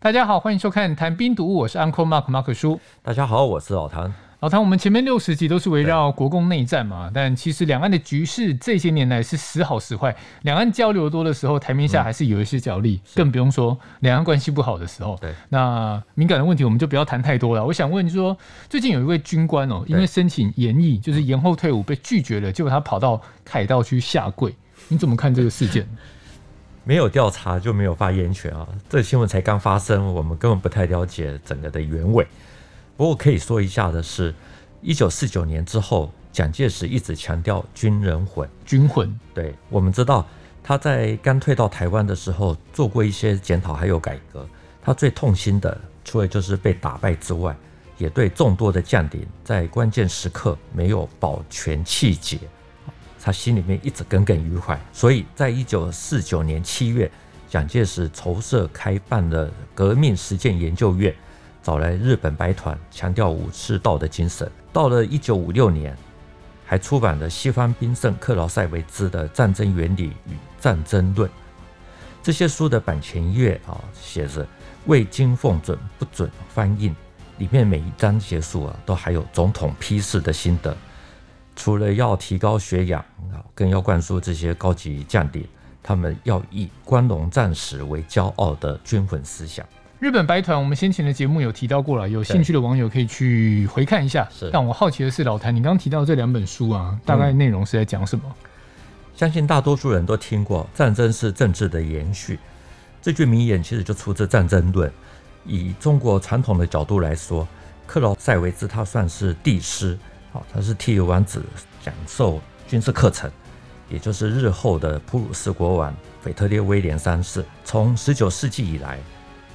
大家好，欢迎收看《谈兵读物》，我是 Uncle Mark 马可叔。大家好，我是老谭。老谭，我们前面六十集都是围绕国共内战嘛，但其实两岸的局势这些年来是时好时坏。两岸交流多的时候，台面下还是有一些角力，嗯、更不用说两岸关系不好的时候。对，那敏感的问题我们就不要谈太多了。我想问，就说最近有一位军官哦，因为申请延役，就是延后退伍被拒绝了，结果他跑到凯道去下跪，你怎么看这个事件？没有调查就没有发言权啊！这新闻才刚发生，我们根本不太了解整个的原委。不过可以说一下的是，一九四九年之后，蒋介石一直强调军人魂。军魂，对，我们知道他在刚退到台湾的时候做过一些检讨还有改革。他最痛心的，除了就是被打败之外，也对众多的将领在关键时刻没有保全气节。他心里面一直耿耿于怀，所以在一九四九年七月，蒋介石筹设开办了革命实践研究院，找来日本白团，强调武士道的精神。到了一九五六年，还出版了西方兵圣克劳塞维兹的《战争原理与战争论》。这些书的版权页啊，写着“未经奉准不准翻印”，里面每一章结束啊，都还有总统批示的心得。除了要提高学养啊，更要灌输这些高级将领，他们要以光荣战士为骄傲的军魂思想。日本白团，我们先前的节目有提到过了，有兴趣的网友可以去回看一下。是，但我好奇的是，老谭，你刚刚提到这两本书啊，大概内容是在讲什么？嗯，相信大多数人都听过“战争是政治的延续”这句名言，其实就出自《战争论》。以中国传统的角度来说，克劳塞维兹他算是帝师。好，他是替王子讲授军事课程，也就是日后的普鲁士国王腓特烈威廉三世。从十九世纪以来，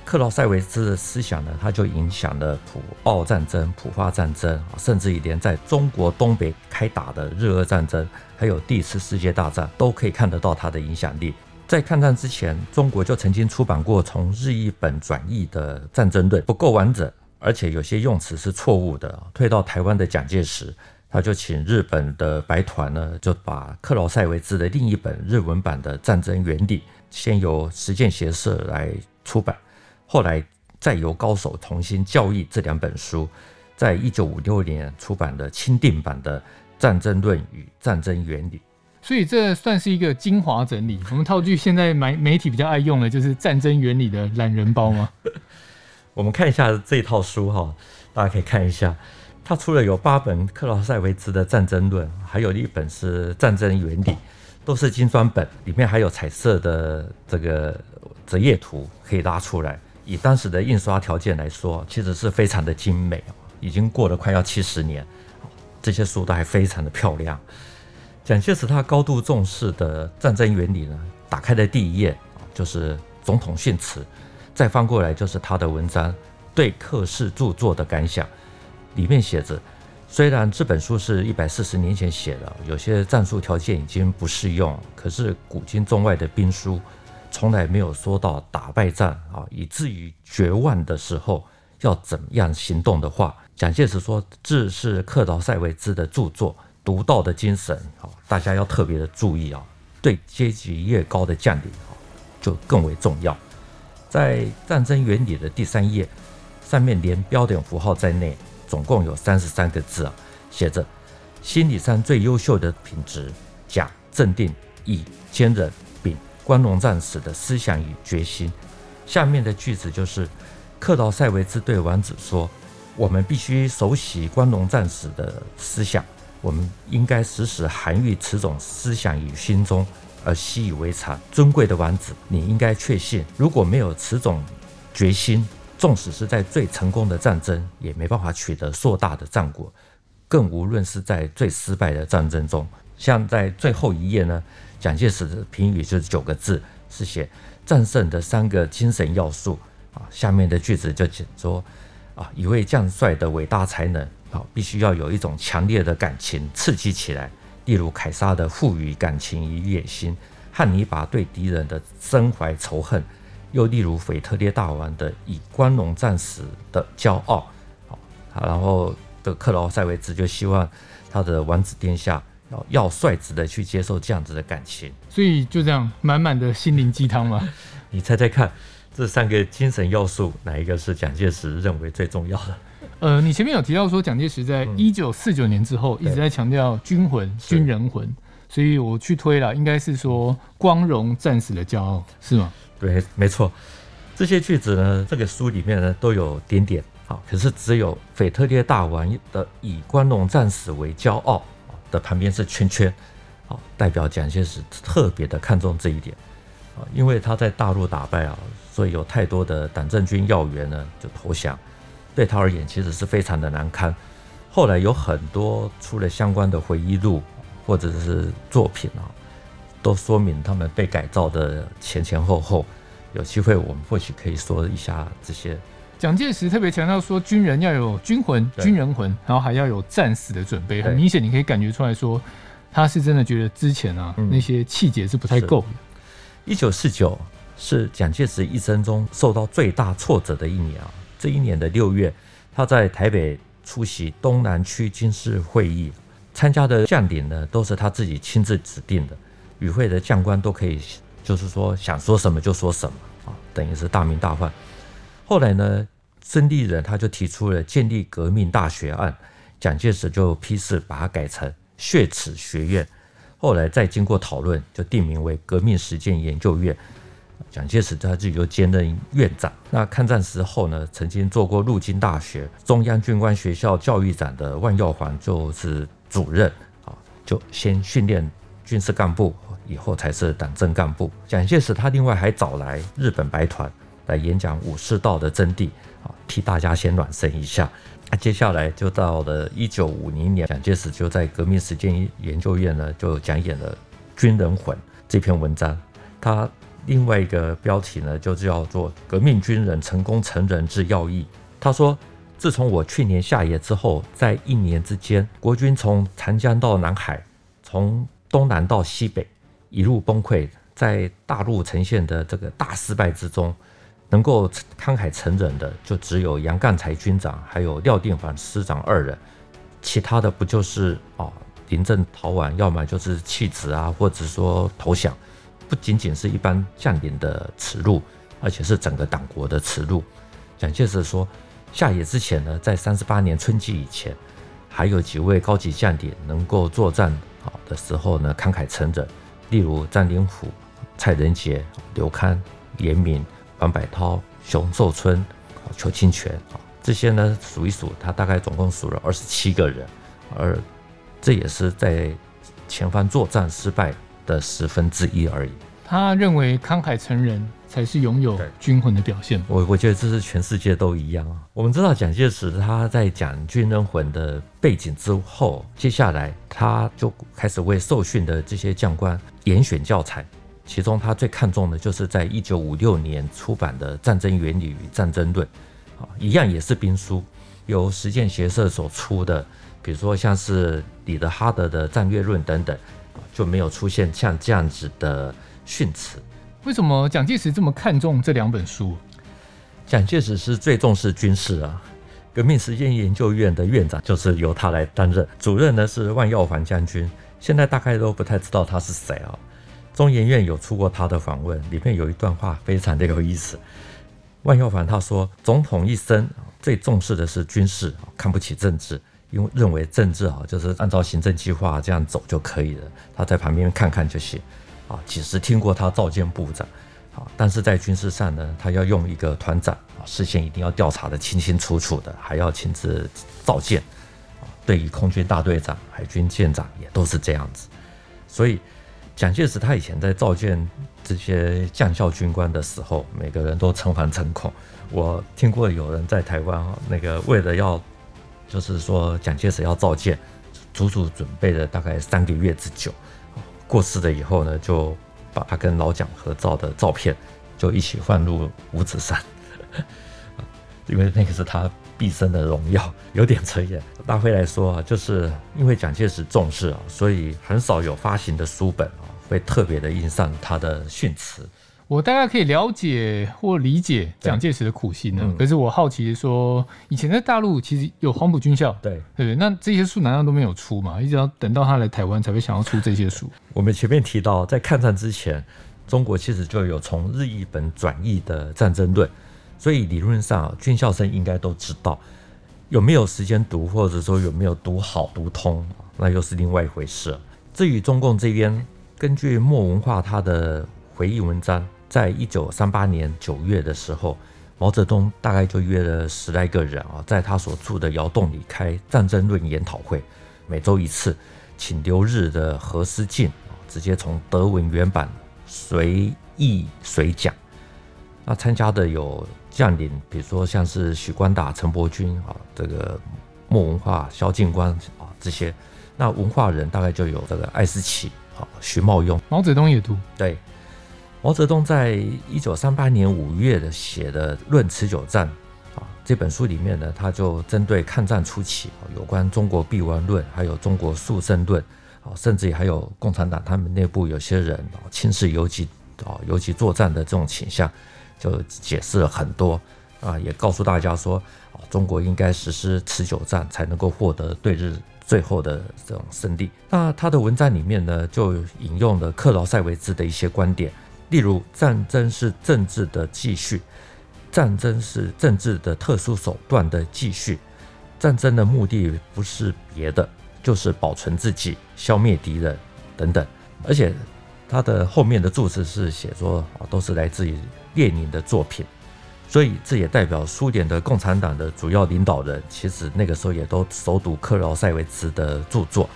克劳塞维兹的思想呢，他就影响了普奥战争、普法战争，甚至于连在中国东北开打的日俄战争，还有第一次世界大战，都可以看得到他的影响力。在抗战之前，中国就曾经出版过从日译本转译的《战争论》，不够完整。而且有些用词是错误的。退到台湾的蒋介石，他就请日本的白团呢，就把克劳塞维兹的另一本日文版的《战争原理》，先由实践学社来出版，后来再由高手重新校译这两本书，在一九五六年出版的钦定版的《战争论与战争原理》。所以这算是一个精华整理。我们套句现在媒媒体比较爱用的，就是《战争原理》的懒人包吗？我们看一下这套书哈，大家可以看一下，它除了有八本克劳塞维兹的《战争论》，还有一本是《战争原理》，都是精装本，里面还有彩色的这个折页图可以拉出来。以当时的印刷条件来说，其实是非常的精美，已经过了快要七十年，这些书都还非常的漂亮。蒋介石他高度重视的《战争原理》呢，打开的第一页就是总统训词。再翻过来就是他的文章，对克氏著作的感想，里面写着：虽然这本书是一百四十年前写的，有些战术条件已经不适用，可是古今中外的兵书，从来没有说到打败仗啊，以至于绝望的时候要怎么样行动的话，蒋介石说这是克劳塞维兹的著作，独到的精神啊，大家要特别的注意啊，对阶级越高的将领啊，就更为重要。在战争原理的第三页，上面连标点符号在内，总共有三十三个字啊，写着心理上最优秀的品质：甲镇定，乙坚忍，丙光荣战士的思想与决心。下面的句子就是克劳塞维兹对王子说：“我们必须熟悉光荣战士的思想，我们应该时时含育此种思想于心中。”而习以为常，尊贵的王子，你应该确信，如果没有此种决心，纵使是在最成功的战争，也没办法取得硕大的战果，更无论是在最失败的战争中。像在最后一页呢，蒋介石的评语就是九个字，是写战胜的三个精神要素啊。下面的句子就写说啊，一位将帅的伟大才能啊，必须要有一种强烈的感情刺激起来。例如凯撒的赋予感情与野心，汉尼拔对敌人的深怀仇恨，又例如腓特烈大王的以光荣战死的骄傲。好，然后的克劳塞维茨就希望他的王子殿下要要率直的去接受这样子的感情。所以就这样满满的心灵鸡汤嘛。你猜猜看，这三个精神要素，哪一个是蒋介石认为最重要的？呃，你前面有提到说，蒋介石在一九四九年之后一直在强调军魂、军人魂，所以我去推了，应该是说光荣战死的骄傲，是吗？对，没错。这些句子呢，这个书里面呢都有点点，啊，可是只有腓特烈大王的以光荣战死为骄傲的旁边是圈圈，啊，代表蒋介石特别的看重这一点，啊，因为他在大陆打败啊，所以有太多的党政军要员呢就投降，对他而言其实是非常的难堪。后来有很多出了相关的回忆录或者是作品啊，都说明他们被改造的前前后后。有机会，我们或许可以说一下这些。蒋介石特别强调说，军人要有军魂、军人魂，然后还要有战死的准备。很明显，你可以感觉出来说，他是真的觉得之前啊、嗯、那些气节是不太够的。一九四九是蒋介石一生中受到最大挫折的一年啊。这一年的六月，他在台北出席东南区军事会议，参加的将领呢都是他自己亲自指定的，与会的将官都可以。就是说，想说什么就说什么啊，等于是大鸣大放。后来呢，孙立人他就提出了建立革命大学案，蒋介石就批示把它改成血耻学院。后来再经过讨论，就定名为革命实践研究院。蒋介石他自己就兼任院长。那抗战时候呢，曾经做过陆军大学中央军官学校教育长的万耀煌就是主任啊，就先训练军事干部。以后才是党政干部。蒋介石他另外还找来日本白团来演讲武士道的真谛，啊，替大家先暖身一下。那接下来就到了一九五零年，蒋介石就在革命实践研究院呢就讲演了《军人魂》这篇文章。他另外一个标题呢就叫做《革命军人成功成仁之要义》。他说：“自从我去年下野之后，在一年之间，国军从长江到南海，从东南到西北。”一路崩溃，在大陆呈现的这个大失败之中，能够慷慨陈忍的，就只有杨干才军长，还有廖定凡师长二人，其他的不就是啊临阵逃亡，要么就是弃职啊，或者说投降，不仅仅是一般将领的耻辱，而且是整个党国的耻辱。蒋介石说，下野之前呢，在三十八年春季以前，还有几位高级将领能够作战好的时候呢，慷慨陈忍。例如张灵甫、蔡仁杰、刘戡、严明、王柏涛、熊寿春、邱清泉啊，这些呢数一数，他大概总共数了二十七个人，而这也是在前方作战失败的十分之一而已。他认为慷慨成人才是拥有军魂的表现。我我觉得这是全世界都一样啊。我们知道蒋介石他在讲军人魂的背景之后，接下来他就开始为受训的这些将官严选教材，其中他最看重的就是在一九五六年出版的《战争原理与战争论》，啊，一样也是兵书，由实践学社所出的，比如说像是李德哈德的《战略论》等等，就没有出现像这样子的。训词，为什么蒋介石这么看重这两本书？蒋介石是最重视军事啊，革命实践研究院的院长就是由他来担任，主任呢是万耀环将军，现在大概都不太知道他是谁啊。中研院有出过他的访问，里面有一段话非常的有意思。万耀环他说，总统一生最重视的是军事，看不起政治，因为认为政治啊就是按照行政计划这样走就可以了，他在旁边看看就行。啊，其实听过他召见部长，啊，但是在军事上呢，他要用一个团长，啊，事先一定要调查得清清楚楚的，还要亲自召见，啊，对于空军大队长、海军舰长也都是这样子。所以，蒋介石他以前在召见这些将校军官的时候，每个人都诚惶诚恐。我听过有人在台湾啊，那个为了要，就是说蒋介石要召见，足足准备了大概三个月之久。过世了以后呢，就把他跟老蒋合照的照片就一起放入五指山，因为那个是他毕生的荣耀。有点扯远，大辉来说啊，就是因为蒋介石重视啊，所以很少有发行的书本啊会特别的印上他的训词。我大概可以了解或理解蒋介石的苦心呢，嗯、可是我好奇说，以前在大陆其实有黄埔军校，对对对，那这些书难道都没有出吗？一直要等到他来台湾才会想要出这些书。我们前面提到，在抗战之前，中国其实就有从日译本转译的战争论，所以理论上军校生应该都知道，有没有时间读，或者说有没有读好读通，那又是另外一回事。至于中共这边，根据莫文化他的回忆文章，在一九三八年九月的时候，毛泽东大概就约了十来个人啊，在他所住的窑洞里开战争论研讨会，每周一次，请留日的何思进直接从德文原版随意随讲。那参加的有将领，比如说像是许光达、陈伯钧啊，这个莫文化萧劲光啊这些。那文化人大概就有这个艾思奇。啊，徐茂庸，毛泽东也读。对，毛泽东在一九三八年五月的写的《论持久战》啊这本书里面呢，他就针对抗战初期有关中国必亡论，还有中国速胜论啊，甚至还有共产党他们内部有些人啊轻视游击啊游击作战的这种倾向，就解释了很多啊，也告诉大家说啊，中国应该实施持久战才能够获得对日。最后的这种胜利，那他的文章里面呢，就引用了克劳塞维兹的一些观点，例如战争是政治的继续，战争是政治的特殊手段的继续，战争的目的不是别的，就是保存自己，消灭敌人等等。而且他的后面的注释是写说，都是来自于列宁的作品。所以这也代表苏联的共产党的主要领导人，其实那个时候也都熟读克劳塞维茨的著作。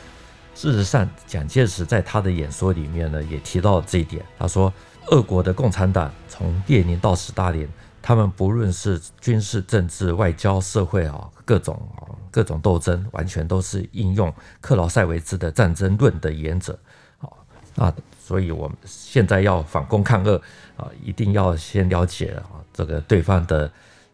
事实上，蒋介石在他的演说里面呢，也提到这一点。他说，俄国的共产党从列宁到斯大林，他们不论是军事、政治、外交、社会啊，各种啊各种斗争，完全都是应用克劳塞维兹的战争论的原则。啊，那所以我们现在要反攻抗俄啊，一定要先了解啊。这个对方的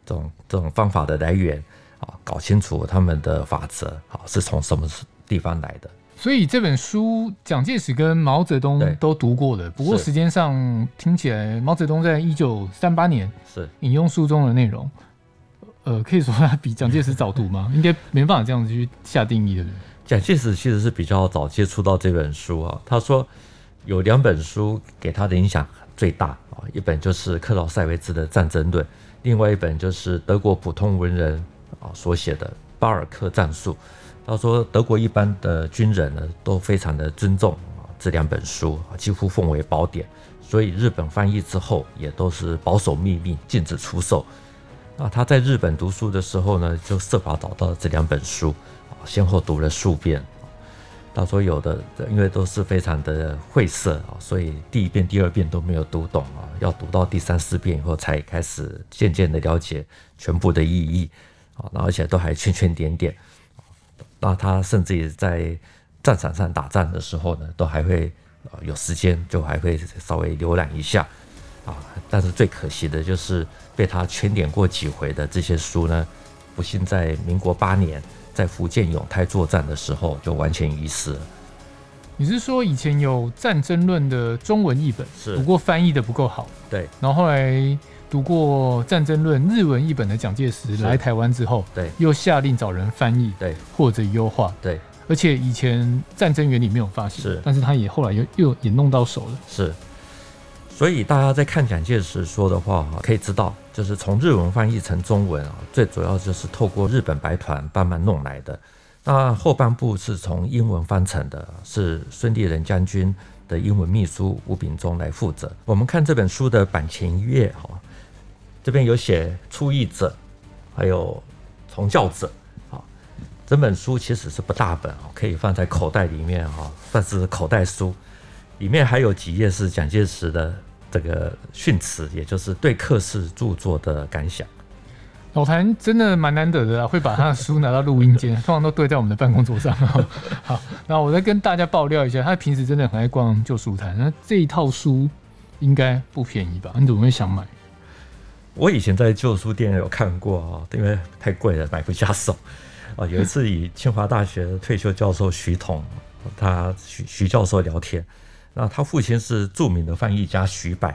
这种这种方法的来源啊，搞清楚他们的法则啊，是从什么地方来的。所以这本书蒋介石跟毛泽东都读过的。不过时间上听起来，毛泽东在一九三八年是引用书中的内容，呃，可以说他比蒋介石早读吗？应该没办法这样子去下定义的。蒋介石其实是比较早接触到这本书啊。他说有两本书给他的影响最大啊，一本就是克劳塞维兹的《战争论》，另外一本就是德国普通文人啊所写的《巴尔克战术》。他说，德国一般的军人呢都非常的尊重啊这两本书，几乎奉为宝典。所以日本翻译之后，也都是保守秘密，禁止出售。那他在日本读书的时候呢，就设法找到了这两本书啊，先后读了数遍。他说有的，因为都是非常的晦涩啊，所以第一遍、第二遍都没有读懂啊，要读到第三四遍以后才开始渐渐的了解全部的意义啊，而且都还圈圈点点。那他甚至也在战场上打仗的时候呢，都还会有时间就还会稍微浏览一下啊。但是最可惜的就是被他圈点过几回的这些书呢，不幸在民国八年。在福建永泰作战的时候，就完全遗失了。你是说以前有《战争论》的中文译本，是不过翻译的不够好？对。然后后来读过《战争论》日文译本的蒋介石来台湾之后，对，又下令找人翻译，对，或者优化，对。而且以前《战争原理》没有发现，是，但是他也后来又又也弄到手了，是。所以大家在看蒋介石说的话哈，可以知道，就是从日文翻译成中文啊，最主要就是透过日本白团帮忙弄来的。那后半部是从英文翻成的，是孙立人将军的英文秘书吴秉忠来负责。我们看这本书的版前一页哈，这边有写出译者，还有从教者啊。整本书其实是不大本啊，可以放在口袋里面哈，算是口袋书。里面还有几页是蒋介石的这个训词，也就是对克氏著作的感想。老谭真的蛮难得的啊，会把他的书拿到录音间，通常都堆在我们的办公桌上。好，那我再跟大家爆料一下，他平时真的很爱逛旧书摊。那这一套书应该不便宜吧？你怎么会想买？我以前在旧书店有看过啊，因为太贵了，买不下手啊。有一次与清华大学的退休教授徐彤，他徐徐教授聊天。那他父亲是著名的翻译家徐柏，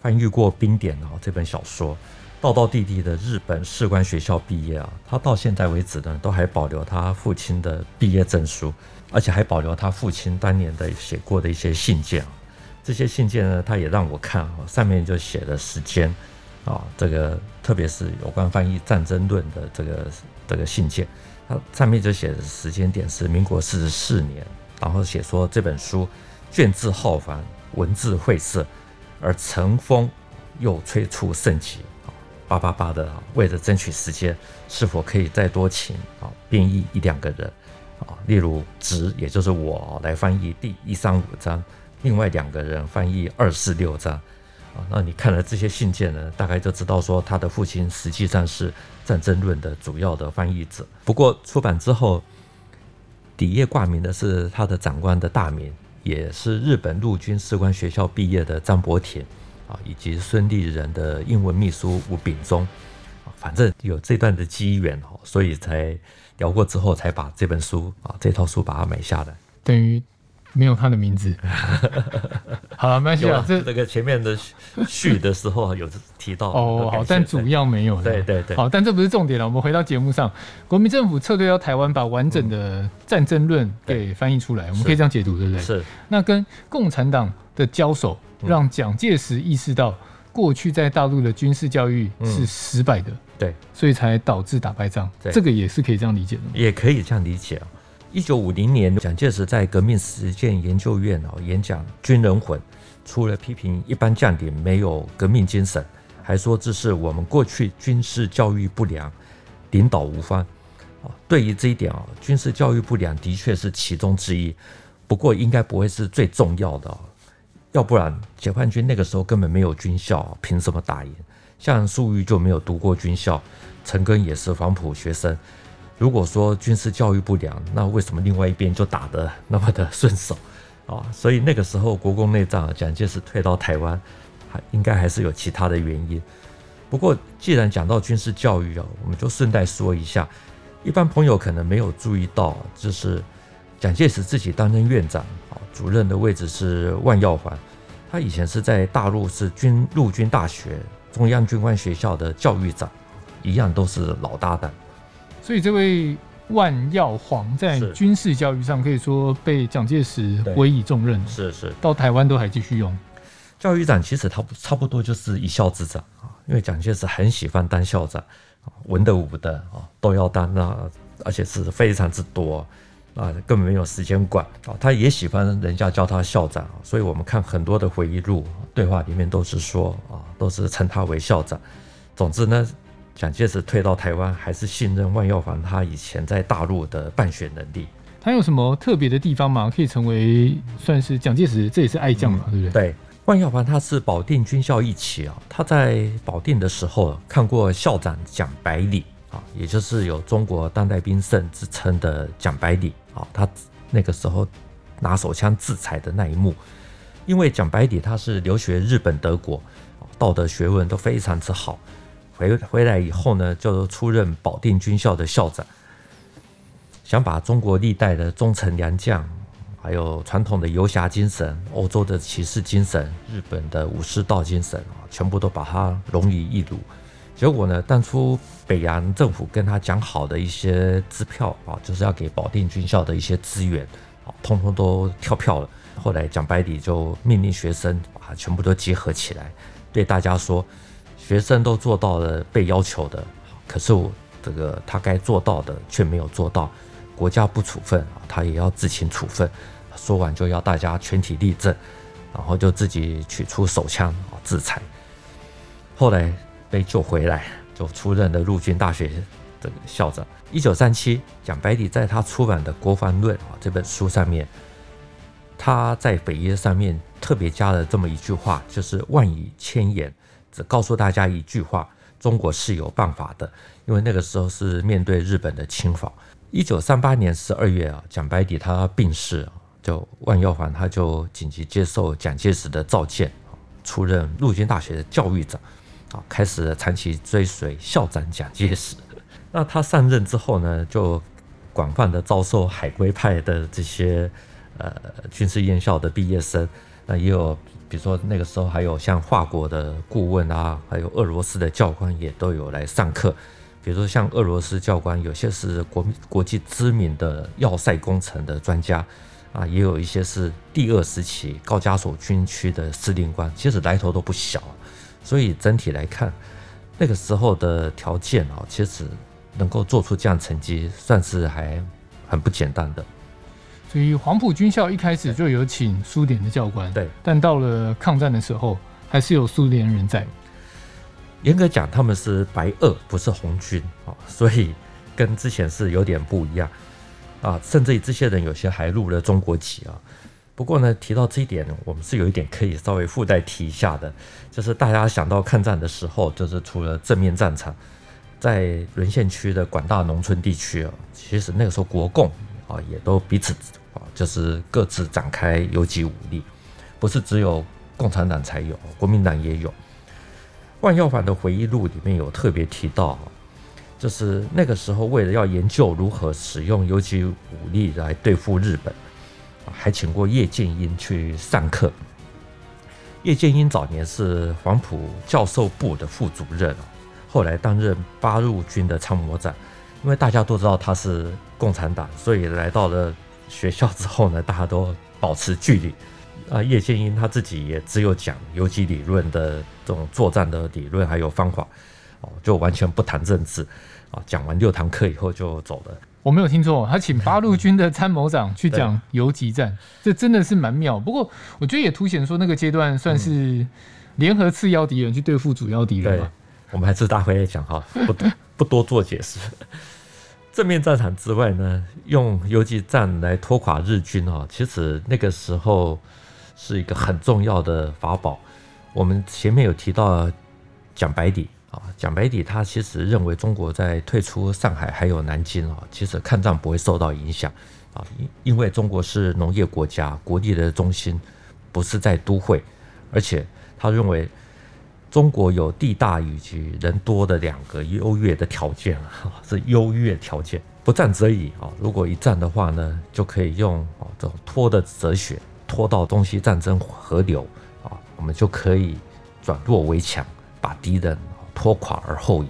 翻译过《冰点》啊这本小说，道道地地的日本士官学校毕业啊，他到现在为止呢，都还保留他父亲的毕业证书，而且还保留他父亲当年的写过的一些信件。这些信件呢，他也让我看啊，上面就写了时间啊，这个特别是有关翻译《战争论》的这个这个信件，它上面就写的时间点是民国四十四年，然后写说这本书卷帙浩繁，文字晦涩，而成风又催促甚急啊，叭叭叭的，为了争取时间，是否可以再多请啊编译一两个人啊，例如直，也就是我来翻译第一三五章。另外两个人翻译二四六章，啊，那你看了这些信件呢，大概就知道说他的父亲实际上是《战争论》的主要的翻译者。不过出版之后，底页挂名的是他的长官的大名，也是日本陆军士官学校毕业的张伯田，啊，以及孙立人的英文秘书吴秉忠，啊，反正有这段的机缘哦，所以才聊过之后才把这本书啊这套书把它买下来，等于。没有他的名字，好了，没关系啊。这这个前面的序的时候有提到哦，好，但主要没有。对对对，好，但这不是重点了。我们回到节目上，国民政府撤退到台湾，把完整的战争论给翻译出来，我们可以这样解读，对不对？是。那跟共产党的交手，让蒋介石意识到过去在大陆的军事教育是失败的，对，所以才导致打败仗。这个也是可以这样理解的，也可以这样理解啊。一九五零年，蒋介石在革命实践研究院哦演讲《军人魂》，除了批评一般将领没有革命精神，还说这是我们过去军事教育不良，领导无方。对于这一点啊，军事教育不良的确是其中之一，不过应该不会是最重要的。要不然解放军那个时候根本没有军校，凭什么打赢？像粟裕就没有读过军校，陈赓也是黄埔学生。如果说军事教育不良，那为什么另外一边就打得那么的顺手啊？所以那个时候国共内战，蒋介石退到台湾，还应该还是有其他的原因。不过既然讲到军事教育啊，我们就顺带说一下，一般朋友可能没有注意到，就是蒋介石自己担任院长啊，主任的位置是万耀环，他以前是在大陆是军陆军大学中央军官学校的教育长，一样都是老搭档。所以这位万耀煌在军事教育上可以说被蒋介石委以重任，是是，到台湾都还继续用。教育长其实他差不多就是一校之长啊，因为蒋介石很喜欢当校长，文的武的啊都要当，那而且是非常之多啊，根本没有时间管啊。他也喜欢人家叫他校长，所以我们看很多的回忆录对话里面都是说啊，都是称他为校长。总之呢。蒋介石退到台湾，还是信任万耀煌他以前在大陆的办学能力。他有什么特别的地方吗？可以成为算是蒋介石，这也是爱将嘛，对不对？对，万耀煌他是保定军校一期啊。他在保定的时候看过校长蒋百里啊，也就是有中国当代兵圣之称的蒋百里啊。他那个时候拿手枪制裁的那一幕，因为蒋百里他是留学日本、德国，道德学问都非常之好。回回来以后呢，就出任保定军校的校长，想把中国历代的忠臣良将，还有传统的游侠精神、欧洲的骑士精神、日本的武士道精神啊，全部都把它融于一炉。结果呢，当初北洋政府跟他讲好的一些支票啊，就是要给保定军校的一些资源啊，通通都跳票了。后来蒋百里就命令学生把它全部都集合起来，对大家说。学生都做到了被要求的，可是我这个他该做到的却没有做到，国家不处分啊，他也要自行处分。说完就要大家全体立正，然后就自己取出手枪啊自裁。后来被救回来，就出任了陆军大学的校长。一九三七，蒋百里在他出版的《国防论》啊这本书上面，他在扉页上面特别加了这么一句话，就是万语千言。只告诉大家一句话：中国是有办法的。因为那个时候是面对日本的侵华。一九三八年十二月啊，蒋白底他病逝，就万耀煌他就紧急接受蒋介石的召见，出任陆军大学的教育长，啊，开始长期追随校长蒋介石。那他上任之后呢，就广泛的招收海归派的这些呃军事院校的毕业生，那也有。比如说那个时候还有像法国的顾问啊，还有俄罗斯的教官也都有来上课。比如说像俄罗斯教官，有些是国国际知名的要塞工程的专家，啊，也有一些是第二时期高加索军区的司令官，其实来头都不小。所以整体来看，那个时候的条件啊，其实能够做出这样成绩，算是还很不简单的。所以黄埔军校一开始就有请苏联的教官，对，但到了抗战的时候，还是有苏联人在。严格讲，他们是白二，不是红军啊，所以跟之前是有点不一样啊。甚至于这些人有些还入了中国籍啊。不过呢，提到这一点，我们是有一点可以稍微附带提一下的，就是大家想到抗战的时候，就是除了正面战场，在沦陷区的广大农村地区啊，其实那个时候国共啊也都彼此啊，就是各自展开游击武力，不是只有共产党才有，国民党也有。万耀凡的回忆录里面有特别提到，就是那个时候为了要研究如何使用游击武力来对付日本，还请过叶剑英去上课。叶剑英早年是黄埔教授部的副主任，后来担任八路军的参谋长。因为大家都知道他是共产党，所以来到了学校之后呢，大家都保持距离。啊，叶剑英他自己也只有讲游击理论的这种作战的理论还有方法，哦，就完全不谈政治，啊，讲完六堂课以后就走了。我没有听错，他请八路军的参谋长去讲游击战，这真的是蛮妙。不过我觉得也凸显说那个阶段算是联合次要敌人去对付主要敌人吧。我们还是大会来讲哈，不不多做解释。正面战场之外呢，用游击战来拖垮日军啊，其实那个时候。是一个很重要的法宝。我们前面有提到蒋白底啊，蒋白底他其实认为中国在退出上海还有南京啊，其实抗战不会受到影响啊，因因为中国是农业国家，国力的中心不是在都会，而且他认为中国有地大以及人多的两个优越的条件啊，是优越条件，不战则已啊，如果一战的话呢，就可以用啊这种拖的哲学。拖到东西战争河流啊，我们就可以转弱为强，把敌人拖垮而后已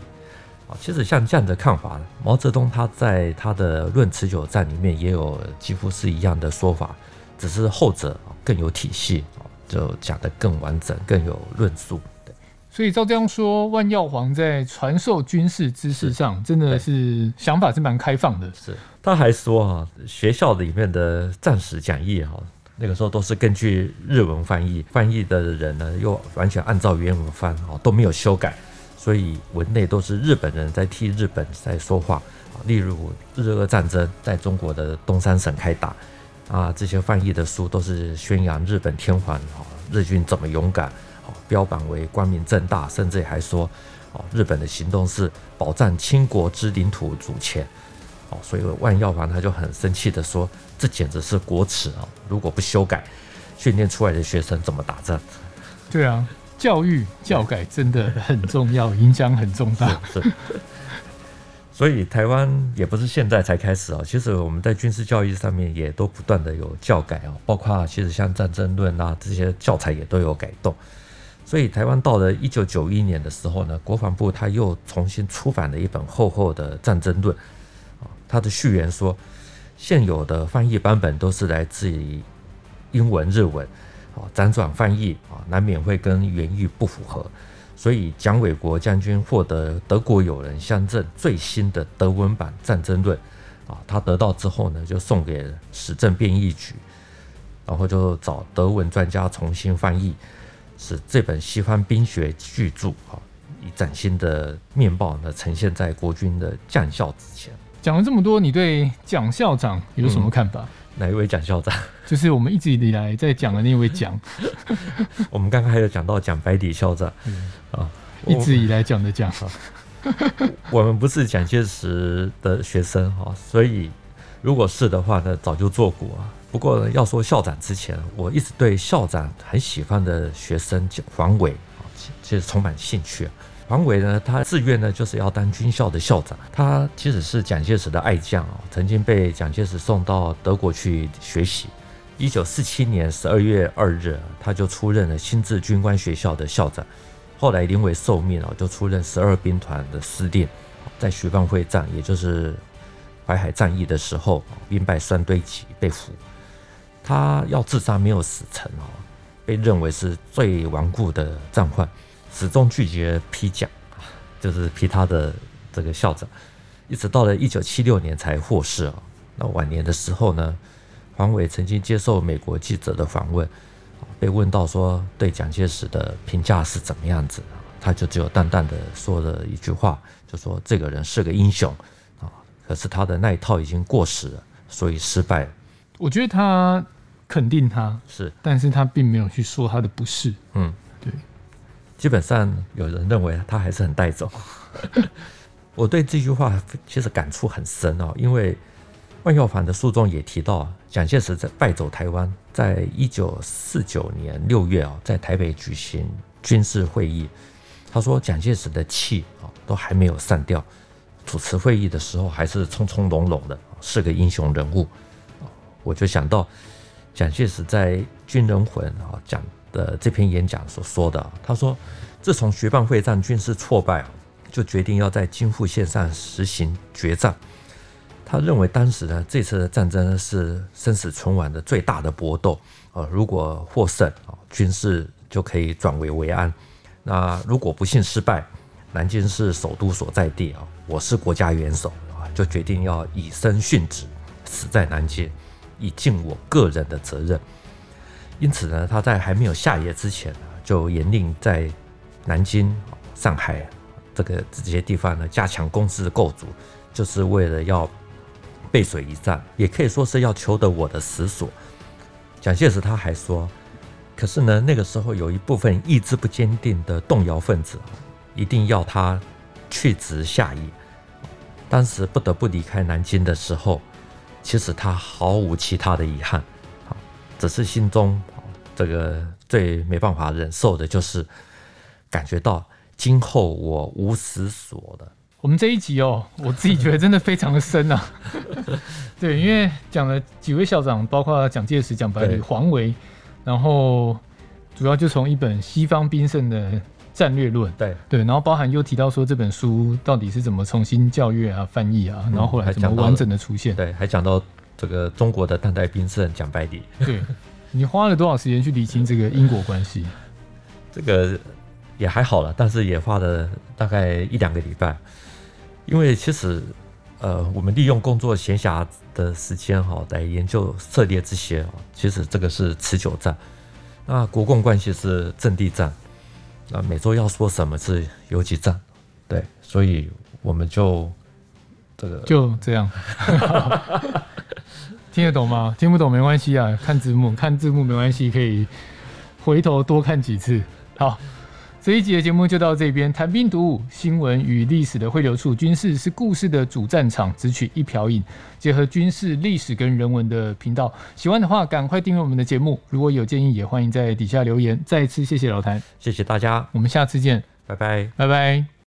啊。其实像这样的看法，毛泽东他在他的《论持久战》里面也有几乎是一样的说法，只是后者更有体系，就讲得更完整，更有论述。对，所以照这样说，万耀煌在传授军事知识上真的是想法是蛮开放的。是，他还说啊，学校里面的战史讲义哈。那个时候都是根据日文翻译，翻译的人呢又完全按照原文翻哦，都没有修改，所以文内都是日本人在替日本在说话啊。例如日俄战争在中国的东三省开打啊，这些翻译的书都是宣扬日本天皇啊，日军怎么勇敢啊，标榜为光明正大，甚至还说哦，日本的行动是保障清国之领土主权。哦所以万耀煌他就很生气的说：“这简直是国耻啊！如果不修改，训练出来的学生怎么打仗？”对啊，教育教改真的很重要，影响很重大。是，是。所以台湾也不是现在才开始啊，其实我们在军事教育上面也都不断的有教改啊，包括其实像战争论啊这些教材也都有改动。所以台湾到了一九九一年的时候呢，国防部他又重新出版了一本厚厚的战争论。他的序言说，现有的翻译版本都是来自于英文、日文，啊，辗转翻译啊，难免会跟原意不符合。所以蒋纬国将军获得德国友人乡镇最新的德文版《战争论》，啊，他得到之后呢，就送给史政编译局，然后就找德文专家重新翻译，使这本西方兵学巨著啊，以崭新的面貌呢，呈现在国军的将校之前。讲了这么多，你对蒋校长有什么看法？嗯、哪一位蒋校长？就是我们一直以来在讲的那位蒋。我们刚刚还有讲到蒋百里校长、嗯、啊，一直以来讲的蒋。我们不是蒋介石的学生哈，所以如果是的话呢，早就做过。不过呢，要说校长之前，我一直对校长很喜欢的学生黄伟啊，其实充满兴趣。黄伟呢，他自愿呢就是要当军校的校长。他其实是蒋介石的爱将哦，曾经被蒋介石送到德国去学习。一九四七年十二月二日，他就出任了新制军官学校的校长。后来临危受命啊，就出任十二兵团的司令。在徐蚌会战，也就是淮海战役的时候，兵败三堆集被俘。他要自杀没有死成哦，被认为是最顽固的战犯，始终拒绝批奖，就是批他的这个校长，一直到了一九七六年才获释哦。那晚年的时候呢，黄伟曾经接受美国记者的访问，被问到说对蒋介石的评价是怎么样子，他就只有淡淡的说了一句话，就说这个人是个英雄啊，可是他的那一套已经过时了，所以失败了。我觉得他肯定他是，但是他并没有去说他的不是。嗯，对，基本上有人认为他还是很带走。我对这句话其实感触很深哦，因为。万耀凡的书中也提到，蒋介石在败走台湾，在一九四九年六月啊，在台北举行军事会议。他说，蒋介石的气啊都还没有散掉，主持会议的时候还是从从容容的，是个英雄人物。我就想到蒋介石在《军人魂》啊讲的这篇演讲所说的，他说，自从学办会战军事挫败，就决定要在津沪线上实行决战。他认为当时呢，这次的战争是生死存亡的最大的搏斗啊！如果获胜啊，军事就可以转危为安；那如果不幸失败，南京是首都所在地啊，我是国家元首啊，就决定要以身殉职，死在南京，以尽我个人的责任。因此呢，他在还没有下野之前，就严令在南京、上海这个这些地方呢，加强公司的构筑，就是为了要。背水一战，也可以说是要求得我的死所。蒋介石他还说，可是呢，那个时候有一部分意志不坚定的动摇分子，一定要他去职下野。当时不得不离开南京的时候，其实他毫无其他的遗憾，只是心中这个最没办法忍受的就是感觉到今后我无死所的。我们这一集哦，我自己觉得真的非常的深啊。对，因为讲了几位校长，包括蒋介石、蒋百里、黄维，然后主要就从一本西方兵圣的战略论，对对，然后包含又提到说这本书到底是怎么重新校阅啊、翻译啊，然后后来怎么完整的出现，嗯、对，还讲到这个中国的当代兵圣蒋百里。对，你花了多少时间去理清这个因果关系？这个也还好了，但是也花了大概一两个礼拜。因为其实，呃，我们利用工作闲暇的时间哈，来研究涉猎这些啊，其实这个是持久战。那国共关系是阵地战，那每周要说什么是游击战，对，所以我们就这个就这样，听得懂吗？听不懂没关系啊，看字幕，看字幕没关系，可以回头多看几次。好。这一集的节目就到这边，谈兵读武，新闻与历史的汇流处，军事是故事的主战场，只取一瓢饮，结合军事历史跟人文的频道。喜欢的话，赶快订阅我们的节目。如果有建议，也欢迎在底下留言。再次谢谢老谭，谢谢大家，我们下次见，拜拜，拜拜。